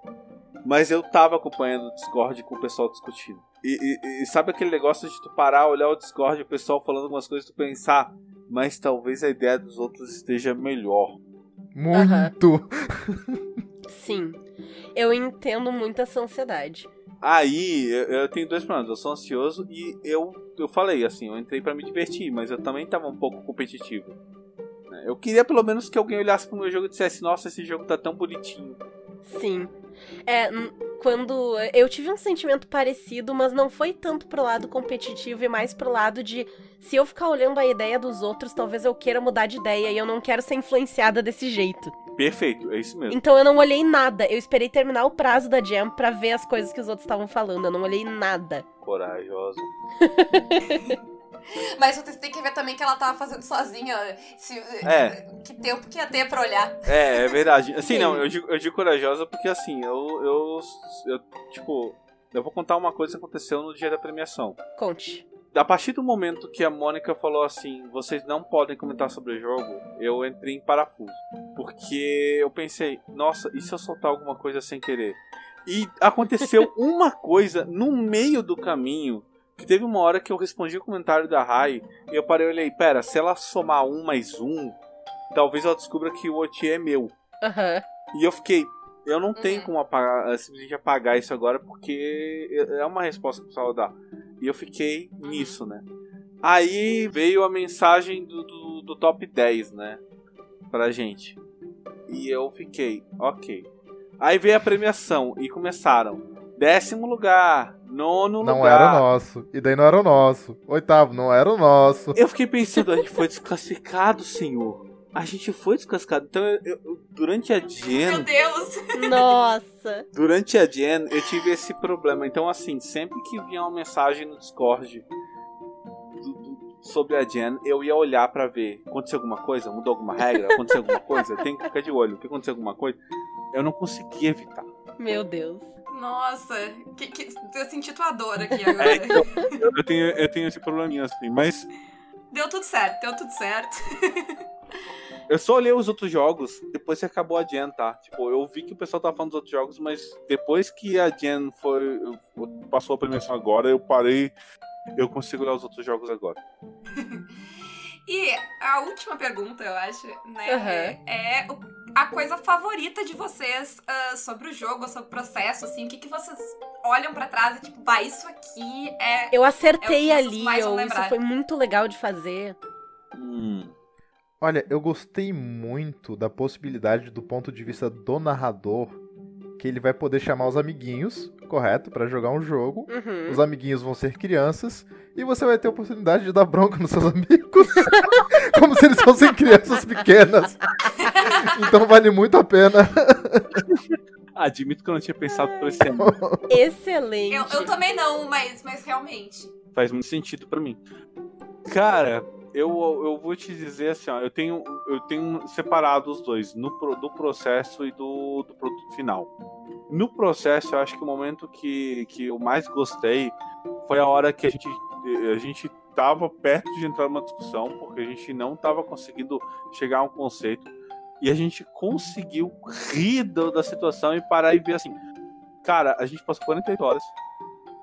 Mas eu tava acompanhando o Discord com o pessoal discutindo. E, e- e sabe aquele negócio de tu parar, olhar o Discord e o pessoal falando algumas coisas e tu pensar, mas talvez a ideia dos outros esteja melhor. Muito. Sim. Eu entendo muito essa ansiedade. Aí eu, eu tenho dois problemas. Eu sou ansioso e eu, eu falei assim, eu entrei pra me divertir, mas eu também tava um pouco competitivo. Né? Eu queria pelo menos que alguém olhasse pro meu jogo e dissesse, nossa, esse jogo tá tão bonitinho. Sim. É, quando. Eu tive um sentimento parecido, mas não foi tanto pro lado competitivo e mais pro lado de. Se eu ficar olhando a ideia dos outros, talvez eu queira mudar de ideia e eu não quero ser influenciada desse jeito. Perfeito, é isso mesmo. Então eu não olhei nada. Eu esperei terminar o prazo da Jam pra ver as coisas que os outros estavam falando. Eu não olhei nada. Corajosa. Mas você tem que ver também que ela tava fazendo sozinha. Se, É. Que tempo que ia ter pra olhar. É, é verdade. Assim, Sim. não, eu digo, eu digo corajosa porque assim, eu, eu, eu, tipo, eu vou contar uma coisa que aconteceu no dia da premiação. Conte. A partir do momento que a Mônica falou assim, vocês não podem comentar sobre o jogo, eu entrei em parafuso. Porque eu pensei, nossa, e se eu soltar alguma coisa sem querer? E aconteceu uma coisa no meio do caminho, teve uma hora que eu respondi o comentário da Rai, e eu parei e olhei, pera, se ela somar um mais um, talvez ela descubra que o OT é meu. Aham. E eu fiquei, eu não tenho Uhum. como apagar, simplesmente apagar isso agora, porque é uma resposta que precisava dar. E eu fiquei nisso, né? Aí veio a mensagem do, do, do top 10, né? Pra gente. E eu fiquei, ok. Aí veio a premiação e começaram. Décimo lugar, nono Não lugar. era o nosso. E daí não era o nosso. Oitavo, não era o nosso. Eu fiquei pensando, a gente foi desclassificado, senhor. A gente foi desclassificado. Então, eu- eu- durante a Meu Gen, Deus! Nossa. durante a Gen, eu tive esse problema. Então, assim, sempre que vinha uma mensagem no Discord do- do- sobre a Gen, eu ia olhar pra ver. Aconteceu alguma coisa? Mudou alguma regra? Aconteceu alguma coisa? Eu tenho que ficar de olho. Que aconteceu alguma coisa? Eu não conseguia evitar. Meu Deus. Nossa, que, que, eu senti tua dor aqui É, agora. então, eu, eu tenho, eu tenho esse probleminha, assim. Mas Deu tudo certo, deu tudo certo. Eu só olhei os outros jogos depois que acabou a Gen, tá? Tipo, eu vi que o pessoal tava falando dos outros jogos, mas depois que a Gen foi. passou a premiação agora, eu parei. Eu consigo olhar os outros jogos agora. E a última pergunta, eu acho, né? Aham. É o- a coisa favorita de vocês ah, sobre o jogo, sobre o processo, assim, o que, que vocês olham pra trás e tipo, bah, isso aqui é. Eu acertei É o que vocês ali, eu, isso foi muito legal de fazer. Hum. Olha, eu gostei muito da possibilidade do ponto de vista do narrador, que ele vai poder chamar os amiguinhos, correto, Pra jogar um jogo. Uhum. Os amiguinhos vão ser crianças e você vai ter a oportunidade de dar bronca nos seus amigos, como se eles fossem crianças pequenas. Então vale muito a pena. Admito que eu não tinha pensado por esse ângulo. Excelente. Eu, eu também não, mas, mas realmente. Faz muito sentido pra mim. Cara, eu, eu vou te dizer assim, ó, eu tenho, eu tenho separado os dois, no, do processo e do, do produto final. No processo, eu acho que o momento que, que eu mais gostei foi a hora que a gente, a gente tava perto de entrar numa discussão, porque a gente não tava conseguindo chegar a um conceito. E a gente conseguiu rir da situação e parar e ver assim. Cara, a gente passou 48 horas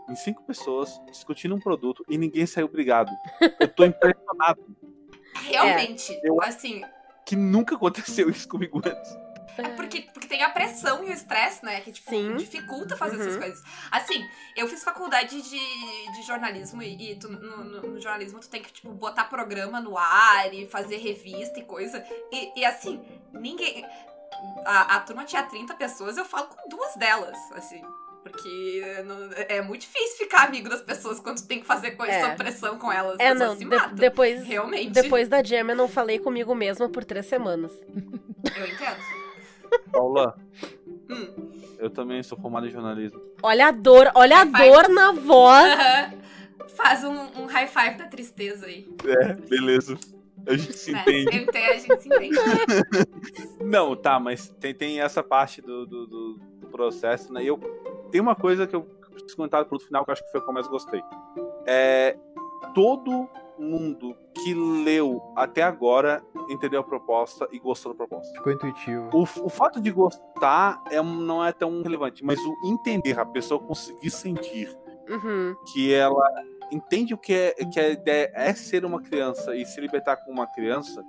em cinco pessoas discutindo um produto e ninguém saiu brigado. Eu tô impressionado Realmente, Eu- assim, que nunca aconteceu isso comigo antes. É porque, porque tem a pressão e o estresse, né? Que tipo, Sim. dificulta fazer essas Uhum. coisas. Assim, eu fiz faculdade de, de jornalismo e, e tu- no, no- no jornalismo tu tem que, tipo, botar programa no ar e fazer revista e coisa. E, e, assim, ninguém. A, a turma tinha 30 pessoas, eu falo com duas delas, assim. Porque é muito difícil ficar amigo das pessoas quando tu tem que fazer coisa É. sob pressão com elas. As É, não, se de- depois, Realmente. depois da Jam eu não falei comigo mesma por três semanas. Eu entendo. Paula, Hum. eu também sou formado em jornalismo. Olha a dor, olha a High dor na voz. Aham. Faz um, um high five da tristeza aí. É, beleza. A gente se né? entende. Eu entendo, a gente se entende. Não, tá, mas tem, tem essa parte do, do, do- do processo, né? E eu tem uma coisa que eu preciso comentar produto final que eu acho que foi o que eu mais gostei. É todo mundo que leu até agora entendeu a proposta e gostou da proposta. Ficou intuitivo. O, o fato de gostar é, não é tão relevante, mas o entender, a pessoa conseguir sentir Uhum. que ela entende o que é que a ideia é ser uma criança e se libertar como uma criança.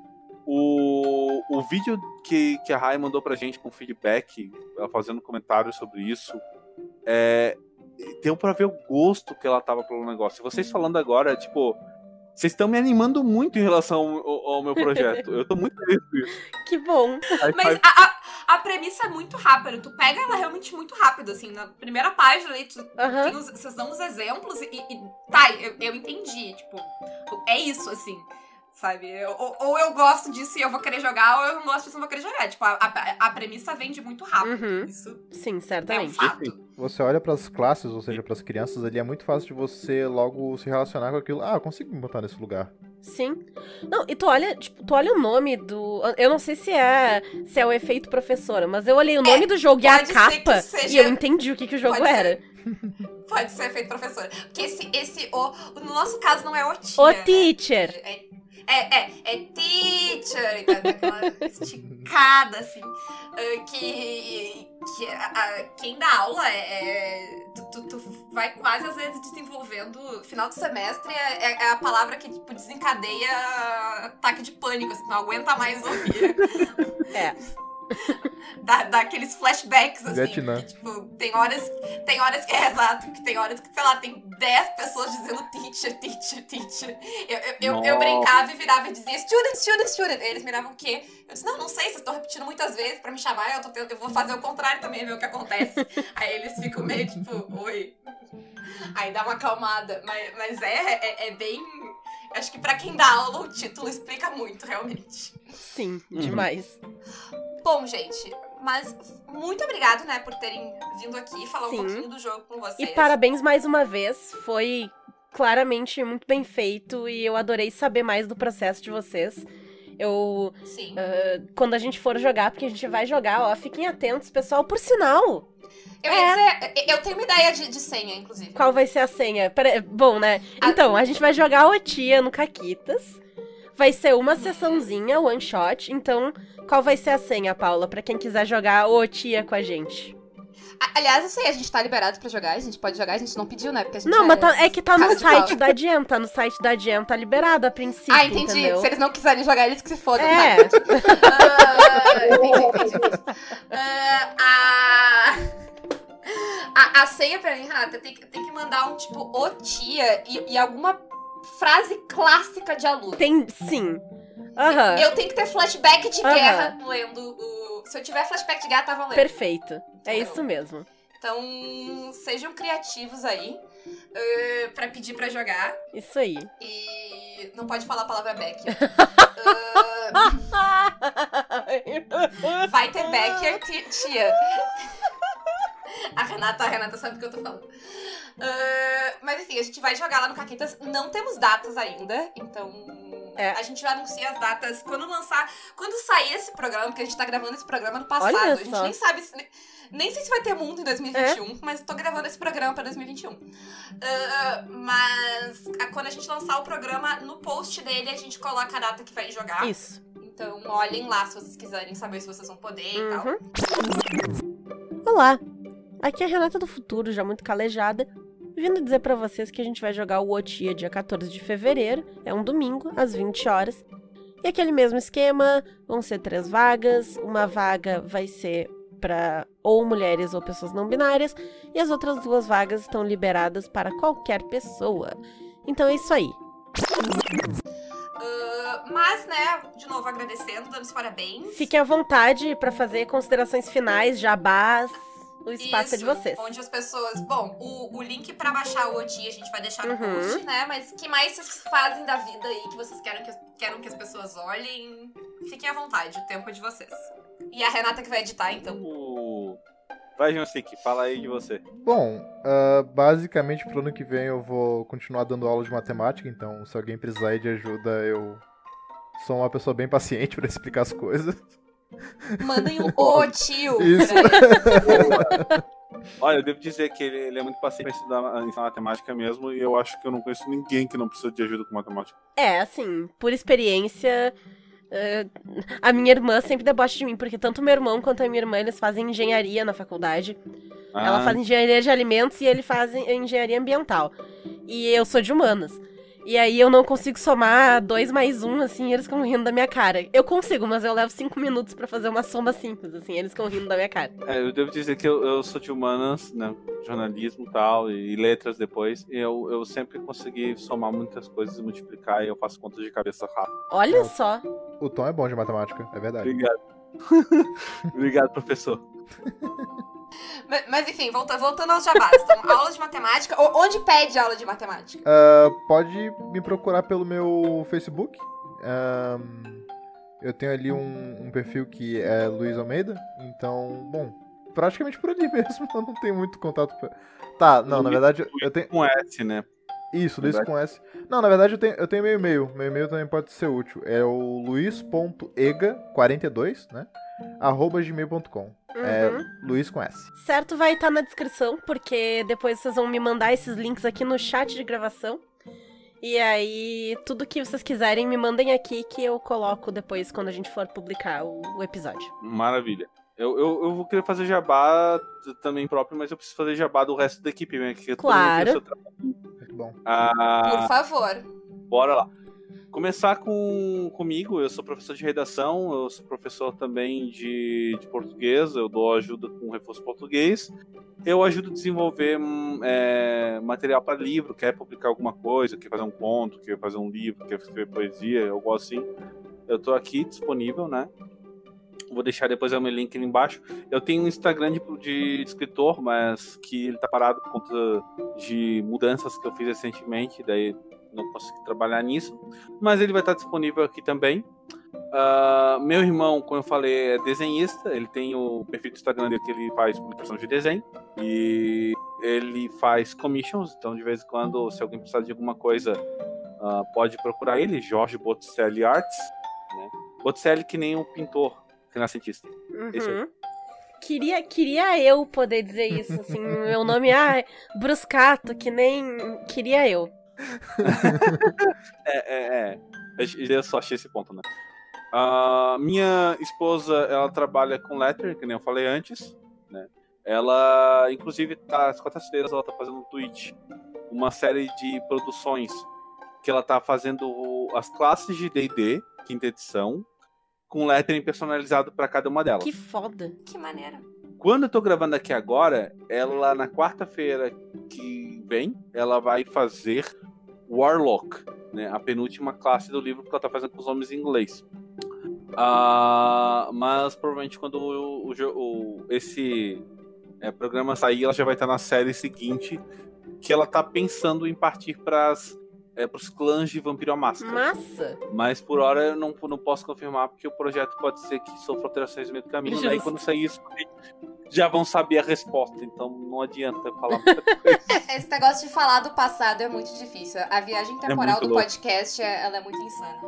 O, o vídeo que, que a Rai mandou pra gente com feedback, ela fazendo comentários sobre isso, é, deu pra ver o gosto que ela tava pelo negócio. E vocês falando agora, tipo, vocês estão me animando muito em relação ao, ao meu projeto. Eu tô muito feliz com isso. Que bom. Aí Mas faz- a, a, a premissa é muito rápida. Tu pega ela realmente muito rápido, assim. Na primeira página ali, tu tem os- vocês dão os exemplos e, e- tá, eu, eu entendi. Tipo, é isso, assim. Sabe? Eu- ou, ou eu gosto disso e eu vou querer jogar, ou eu não gosto disso e não vou querer jogar. Tipo, a, a, a premissa vende muito rápido. Uhum. Isso Sim, é um certamente. fato. Você olha pras classes, ou seja, pras crianças ali, é muito fácil de você logo se relacionar com aquilo. Ah, eu consigo me botar nesse lugar. Sim. Não, e tu olha, tipo, tu olha o nome do. Eu não sei se é se é o efeito professora, mas eu olhei o nome do jogo e a É, ser capa seja- e eu entendi o que, que o jogo Pode ser. era. Pode ser feito professora. Porque esse, esse o, no nosso caso não é o tia. O né? teacher. É, é, é, é teacher, dá daquela esticada, assim, ah, que, que a- a- quem dá aula é, é- tu, tu- tu vai quase às vezes desenvolvendo, final do semestre é, é- é a palavra que, tipo, desencadeia ataque de pânico, assim, não aguenta mais ouvir. É. Dá, dá aqueles flashbacks, assim, Vietnã. que, tipo, tem horas, tem horas que é exato, que tem horas que, sei lá, tem 10 pessoas dizendo teacher, teacher, teacher. Eu, eu, eu, eu brincava e virava e dizia student, student, student. Eles miravam o quê? Eu disse, não, não sei, vocês estão repetindo muitas vezes pra me chamar, eu, tô tendo- eu vou fazer o contrário também, ver o que acontece. Aí eles ficam meio tipo, oi. Aí dá uma acalmada. Mas, mas é, é, é bem. Acho que pra quem dá aula, o título explica muito, realmente. Sim, Uhum. demais. Bom, gente, mas muito obrigado, né, por terem vindo aqui falar Sim. um pouquinho do jogo com vocês. E parabéns mais uma vez. Foi claramente muito bem feito e eu adorei saber mais do processo de vocês. Eu, Sim. quando a gente for jogar, porque a gente vai jogar, ó, fiquem atentos, pessoal. Por sinal, Eu ia dizer, eu tenho uma ideia de, de senha, inclusive. qual vai ser a senha? Pera- bom, né? A- Então, a gente vai jogar o Tia no Caquitas. Vai ser uma sessãozinha, one shot. Então, qual vai ser a senha, Paula, pra quem quiser jogar o Tia com a gente? Aliás, eu sei, a gente tá liberado pra jogar, a gente pode jogar, a gente não pediu, né? Porque a gente Não, é... mas tá- é que tá no site da Diem, tá no site da Diem, tá liberado a princípio, Ah, entendi. entendeu? Se eles não quiserem jogar, eles que se fodam. É. Tá, Ah, entendi, entendi. Ah, a... a... A senha pra mim, Renata, tem, que- tem que mandar um tipo, ô tia e, e alguma frase clássica de aluno. Tem, sim. Aham, Eu tenho que ter flashback de Aham. guerra lendo o. Se eu tiver flashback de guerra, tá valendo. perfeito. É Entendeu? isso mesmo. Então, sejam criativos aí eh, pra pedir pra jogar. Isso aí. E não pode falar a palavra back. Vai ter backer, ti- tia. A Renata, a Renata sabe do que eu tô falando. Ah, mas enfim, a gente vai jogar lá no Caquetas. Não temos datas ainda, então. É. A gente vai anunciar as datas quando lançar. Quando sair esse programa, porque a gente tá gravando esse programa no passado. A gente nem sabe se. Nem sei se vai ter mundo em 2021, mas tô gravando esse programa pra 2021. Ah, mas a- quando a gente lançar o programa, no post dele a gente coloca a data que vai jogar. Isso. Então olhem lá se vocês quiserem saber se vocês vão poder e tal. Uhum. Olá, aqui é a Renata do Futuro, já muito calejada, vindo dizer pra vocês que a gente vai jogar o Otia dia 14 de fevereiro, é um domingo, às 20 horas. E aquele mesmo esquema, vão ser três vagas, uma vaga vai ser para ou mulheres ou pessoas não binárias, e as outras duas vagas estão liberadas para qualquer pessoa. Então é isso aí. Ah, mas, né, de novo agradecendo, dando os parabéns. Fiquem à vontade para fazer considerações finais, jabás, o espaço é de Isso, vocês. Onde as pessoas. Bom, o, o link pra baixar o OTI a gente vai deixar no Uhum. post, né? Mas que mais vocês fazem da vida aí que vocês querem que, as- querem que as pessoas olhem? Fiquem à vontade, o tempo é de vocês. E a Renata que vai editar, então. O- Vai, Jonsic, fala aí de você. Bom, ah, basicamente pro ano que vem eu vou continuar dando aula de matemática, então se alguém precisar aí de ajuda, eu sou uma pessoa bem paciente pra explicar as coisas. Mandem um ô tio. Isso. Olha, eu devo dizer que ele, ele é muito paciente pra estudar ensinar matemática mesmo, e eu acho que eu não conheço ninguém que não precisa de ajuda com matemática. É, assim, por experiência. eh, a minha irmã sempre debocha de mim, porque tanto meu irmão quanto a minha irmã eles fazem engenharia na faculdade. Ela Ah, faz engenharia de alimentos e ele faz en- engenharia ambiental. E eu sou de humanas. E aí eu não consigo somar dois mais um, assim, e eles ficam rindo da minha cara. Eu consigo, mas eu levo cinco minutos pra fazer uma soma simples, assim, eles ficam rindo da minha cara. é, eu devo dizer que eu, eu sou de humanas, né, jornalismo e tal, e letras depois, e eu, eu sempre consegui somar muitas coisas e multiplicar, e eu faço contas de cabeça rápido. Olha só. O Tom é bom de matemática, é verdade. Obrigado. Obrigado, professor. Mas, mas, enfim, volta- voltando aos jabás. Então, aula de matemática. Onde pede aula de matemática? Ah, pode me procurar pelo meu Facebook. Eu tenho ali um, um perfil que é Luiz Almeida. Então, bom, praticamente por ali mesmo. Eu não tenho muito contato. pra- Tá, não, na verdade eu tenho. Com S, né? Isso, Luiz com S. Não, na verdade eu tenho, eu tenho meu e-mail. Meu e-mail também pode ser útil. É o luiz.ega42, né? arroba gmail.com. É Uhum. Luiz com S. Certo, vai estar na descrição, porque depois vocês vão me mandar esses links aqui no chat de gravação. E aí, tudo que vocês quiserem, me mandem aqui que eu coloco depois quando a gente for publicar o, o episódio. Maravilha. Eu, eu, eu vou querer fazer jabá também próprio, mas eu preciso fazer jabá do resto da equipe, né? Que todo mundo tem o Claro. seu trabalho. Bom. Ah, Por favor. Bora lá. Começar com, comigo, eu sou professor de redação, eu sou professor também de, de português, eu dou ajuda com reforço português. Eu ajudo a desenvolver hum, é, material para livro, quer publicar alguma coisa, quer fazer um conto, quer fazer um livro, quer escrever poesia, algo assim. Eu tô aqui disponível, né? Vou deixar depois o meu link ali embaixo. Eu tenho um Instagram de, de escritor, mas que ele tá parado por conta de mudanças que eu fiz recentemente, daí não consegui trabalhar nisso, mas ele vai estar disponível aqui também. Ah, meu irmão, como eu falei, é desenhista, ele tem o perfil do Instagram dele que ele faz publicação de desenho e ele faz commissions, então de vez em quando, se alguém precisar de alguma coisa, ah, pode procurar ele, Jorge Botticelli Arts, né? Botticelli que nem o pintor renascentista. Uhum. Queria, queria eu poder dizer isso, assim, meu nome é Bruscato, que nem. Queria eu. É, é, é. Eu só achei esse ponto, né? A minha esposa, ela trabalha com letter, que nem eu falei antes, né? Ela, inclusive, tá, às quartas-feiras ela tá fazendo no Twitch uma série de produções que ela tá fazendo as classes de D&D, quinta edição, com lettering personalizado para cada uma delas. Que foda. Que maneiro. Quando eu tô gravando aqui agora, ela na quarta-feira que vem, ela vai fazer Warlock, né? A penúltima classe do livro que ela tá fazendo com os nomes em inglês. Ah, mas provavelmente quando o, o o- esse é, programa sair, ela já vai estar na série seguinte, que ela tá pensando em partir para é, os clãs de Vampiro à Máscara. Massa. Mas por hora eu não, não posso confirmar, porque o projeto pode ser que sofra alterações no meio do caminho. Daí Justo. quando sair isso, já vão saber a resposta. Então não adianta falar muita coisa. É, Esse negócio de falar do passado é muito difícil. A viagem temporal muito do louco. podcast, é- ela é muito insana.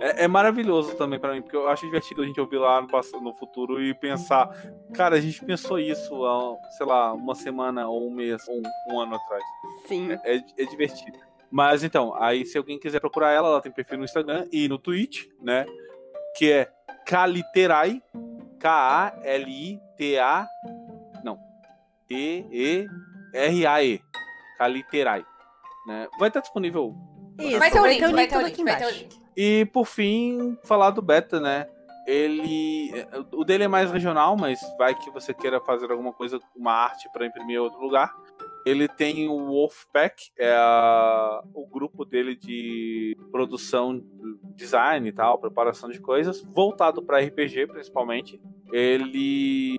É, é maravilhoso também pra mim, porque eu acho divertido a gente ouvir lá no, pass- no futuro e pensar, cara, a gente pensou isso há, sei lá, uma semana ou um mês ou um, um ano atrás. Sim. É, é divertido. Mas então, aí se alguém quiser procurar ela, ela tem perfil no Instagram e no Twitch, né? Que é Kaliterai. K-A-L-I-T-A. Não. T-E-R-A-E. Kaliterai. Né? Vai estar disponível. Isso, vai ter o link, vai ter o tudo link, aqui vai ter o embaixo. link. E por fim, falar do beta, né? Ele. O dele é mais regional, mas vai que você queira fazer alguma coisa, uma arte para imprimir em outro lugar. Ele tem o Wolfpack, é a- o grupo dele de produção, design e tal, preparação de coisas, voltado para RPG principalmente. Ele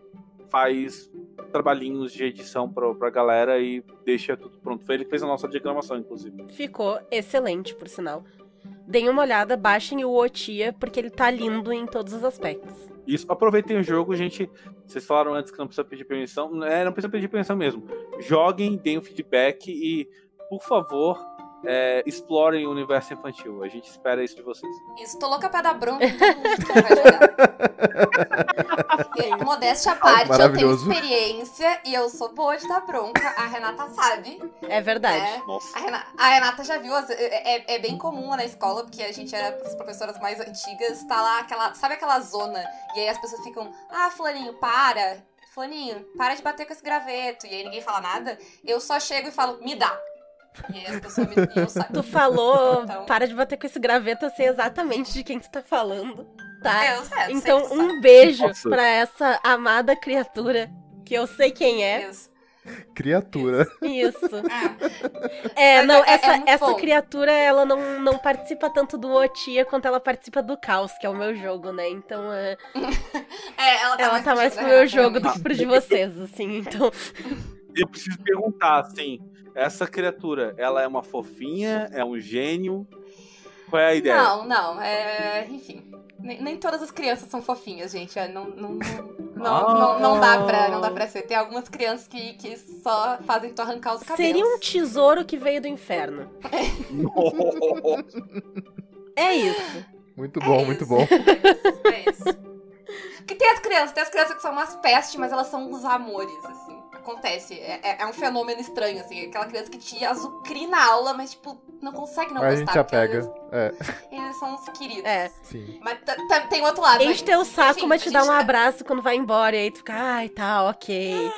faz trabalhinhos de edição pra, pra galera e deixa tudo pronto. Foi ele que fez a nossa diagramação, inclusive. Ficou excelente, por sinal. Deem uma olhada, baixem o Otia, porque ele tá lindo em todos os aspectos. Isso, aproveitem o jogo, gente. Vocês falaram antes que não precisa pedir permissão. É, não precisa pedir permissão mesmo. Joguem, deem um feedback e, por favor, é, explorem o universo infantil. A gente espera isso de vocês. Isso, tô louca pra dar bronca em todo mundo que vai jogar. Modéstia à parte, eu tenho experiência e eu sou boa de dar bronca. A Renata sabe. É verdade. É. Nossa. A Renata, a Renata já viu, as- é, é- é bem comum na escola, porque a gente era as professoras mais antigas, tá lá aquela, sabe aquela zona? E aí as pessoas ficam, ah, fulaninho, para, fulaninho, para de bater com esse graveto. E aí ninguém fala nada, eu só chego e falo, me dá. E aí as pessoas me eu saio. Tu falou, Então- para de bater com esse graveto, eu sei exatamente de quem tu tá falando, tá? Eu, é, Então, sei que um beijo Nossa. pra essa amada criatura, que eu sei quem é. Isso. Criatura. Isso. É. É, Mas não, é- é essa, muito essa bom. criatura, ela não, não participa tanto do Otia quanto ela participa do Caos, que é o meu jogo, né? Então, é, É, ela tá ela mais tá mais pro né, meu Renata, jogo do que pro de vocês, assim. Então, Eu preciso perguntar, assim, essa criatura, ela é uma fofinha? É um gênio? Qual é a ideia? Não, não, é. Enfim. Nem, nem todas as crianças são fofinhas, gente. é, Não, não, não, não, não, não dá pra, não dá pra ser. Tem algumas crianças que, que só fazem tu arrancar os cabelos. seria um tesouro que veio do inferno. É isso. Muito É bom, isso, muito bom. É isso. Porque tem as crianças, tem as crianças que são umas pestes, mas elas são uns amores, assim. Acontece. É, é- é um fenômeno estranho, assim. Aquela criança que te azucrina na aula, mas, tipo, não consegue não a gostar. gente se porque apega. É, Eles, eles são uns queridos. É. sim. Mas t- t- tem outro lado. Enche né? teu saco, Enfim, mas te dá um gente- abraço quando vai embora. E aí tu fica, ai, tá, ok.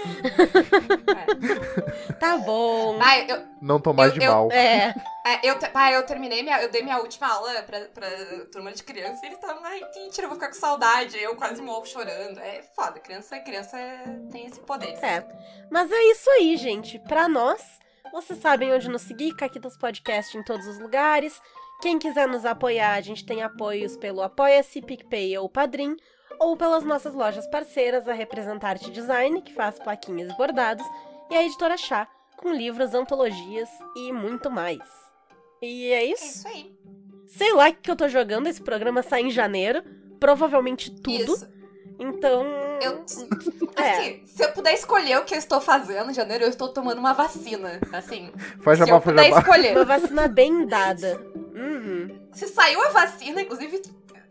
É. Tá bom. Ai, eu, Não tomar Eu- de eu- mal. É, É, eu, pá, eu terminei minha. Eu dei minha última aula pra, pra turma de criança e eles estavam, ai, mentira, eu vou ficar com saudade. Eu quase morro chorando. É foda, criança, criança tem esse poder. É. Mas é isso aí, gente. Pra nós, vocês sabem onde nos seguir, Caquitas Podcast em todos os lugares. Quem quiser nos apoiar, a gente tem apoios pelo Apoia-se, PicPay ou Padrim, ou pelas nossas lojas parceiras, a Representarte Design, que faz plaquinhas e bordados, e a Editora Chá, com livros, antologias e muito mais. E é É isso. isso aí. Sei lá o que eu tô jogando, esse programa sai em janeiro, provavelmente tudo. Isso. Então. Eu, É. assim, se eu puder escolher o que eu estou fazendo em janeiro, eu estou tomando uma vacina. Assim, Faz se jabá, eu puder jabá. escolher. Uma vacina bem dada. Uhum. Se saiu a vacina, inclusive,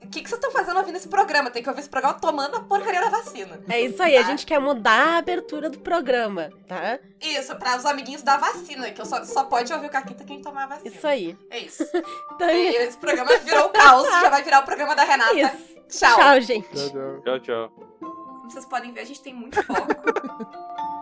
o que, que vocês estão fazendo ouvindo esse programa? Tem que ouvir esse programa tomando a porcaria da vacina. É isso aí, a Tá. gente quer mudar a abertura do programa, tá? Isso, para os amiguinhos da vacina, que eu só, só pode ouvir o Caquita quem tomar a vacina. Isso aí. É isso. Então, é E esse programa virou caos, já vai virar o programa da Renata. isso. Tchau. Tchau, gente. Tchau, tchau. Tchau, tchau. Como vocês podem ver, a gente tem muito foco.